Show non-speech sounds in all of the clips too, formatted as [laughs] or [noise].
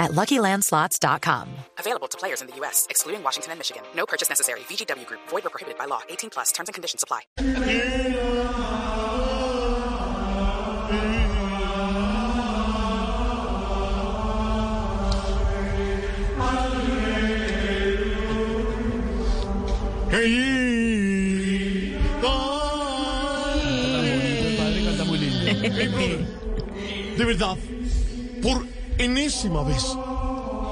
at LuckyLandSlots.com. Available to players in the U.S., excluding Washington and Michigan. No purchase necessary. VGW Group. Void or prohibited by law. 18 plus. Terms and conditions apply. Hey. Ay. De verdad, por enésima vez,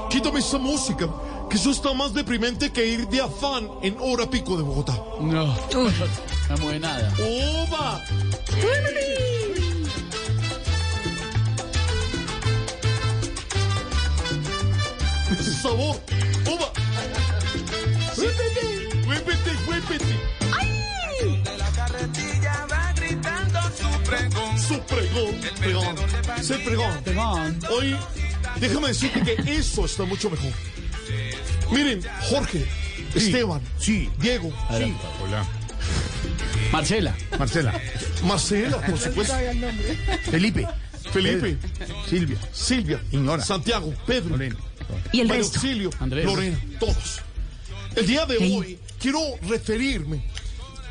quítame esa música, que eso está más deprimente que ir de afán en hora pico de Bogotá. No, no mueve nada. ¡Oba! Sabor, ¡oba! Huépete, huépete, huépete. De la carretilla su pregón. Su pregón, pregón, se pregón. Hoy, déjame decirte que eso está mucho mejor. Miren, Jorge, Esteban, sí, Diego, sí, Hola. Marcela. Marcela. Marcela, por [laughs] supuesto, Felipe. Felipe, Silvia. Silvia, Ignora. Santiago, Pedro, Lorena. Y el resto. Auxilio, Andrés. Lorena, todos. El día de hoy quiero referirme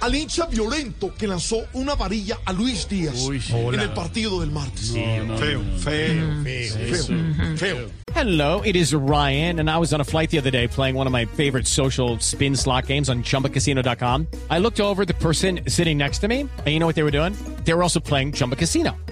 al hincha violento que lanzó una varilla a Luis Díaz Uy, sí. en el partido del martes. No, no, feo, no, no. feo, feo, feo, feo. Hello, it is Ryan, and I was on a flight the other day playing one of my favorite social spin slot games on chumbacasino.com. I looked over at the person sitting next to me, and you know what they were doing? They were also playing Chumba Casino.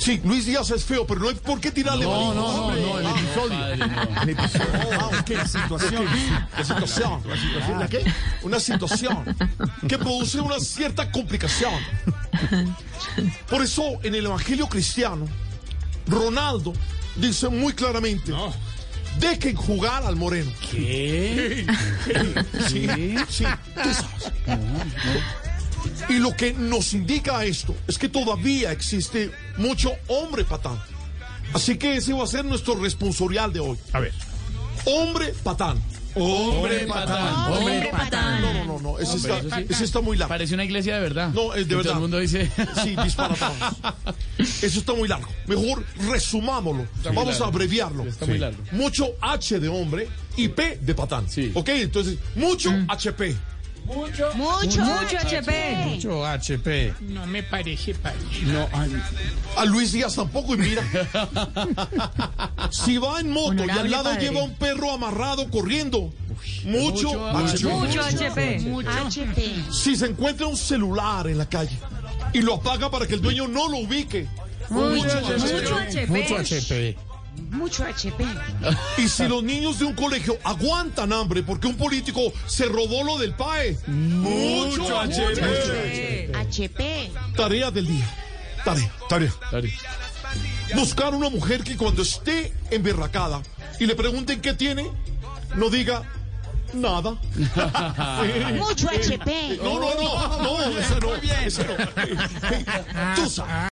Sí, Luis Díaz es feo, pero no hay por qué tirarle No, no, no, Hombre, no, el ah, episodio. Padre, no. El episodio. Ah, ok, situación. La situación. ¿La situación la qué? Una situación que produce una cierta complicación. Por eso, en el Evangelio cristiano, Ronaldo dice muy claramente: dejen jugar al moreno. ¿Qué? Sí, sí, tú sabes. Y lo que nos indica esto es que todavía existe mucho hombre patán. Así que ese va a ser nuestro responsorial de hoy. A ver. Hombre patán. Hombre patán. Hombre patán. No, no, no, no. Ese, Hombre, está, eso sí. ese está muy largo. Parece una iglesia de verdad. No, es de Que verdad. Todo el mundo dice. [laughs] Sí, disparatado. [laughs] Eso está muy largo. Mejor resumámoslo. Vamos largo. a abreviarlo. Está muy largo. Mucho H de hombre y P de patán. Sí. Ok, entonces, mucho HP. Mucho, mucho HP. Mucho HP. No me parece padre. No, A Luis Díaz tampoco, y mira. si va en moto y al lado padre. lleva un perro amarrado corriendo. Mucho, mucho HP. Mucho HP. Si se encuentra un celular en la calle y lo apaga para que el dueño no lo ubique. Mucho HP. mucho HP. Mucho HP. Y si los niños de un colegio aguantan hambre porque un político se robó lo del PAE. Mucho HP. HP. Tarea del día. Tarea. Tarea. Dale. Buscar una mujer que cuando esté emberracada y le pregunten qué tiene, no diga nada. [laughs] Mucho HP. No, no, no, no, esa no, esa no. Tú sabes.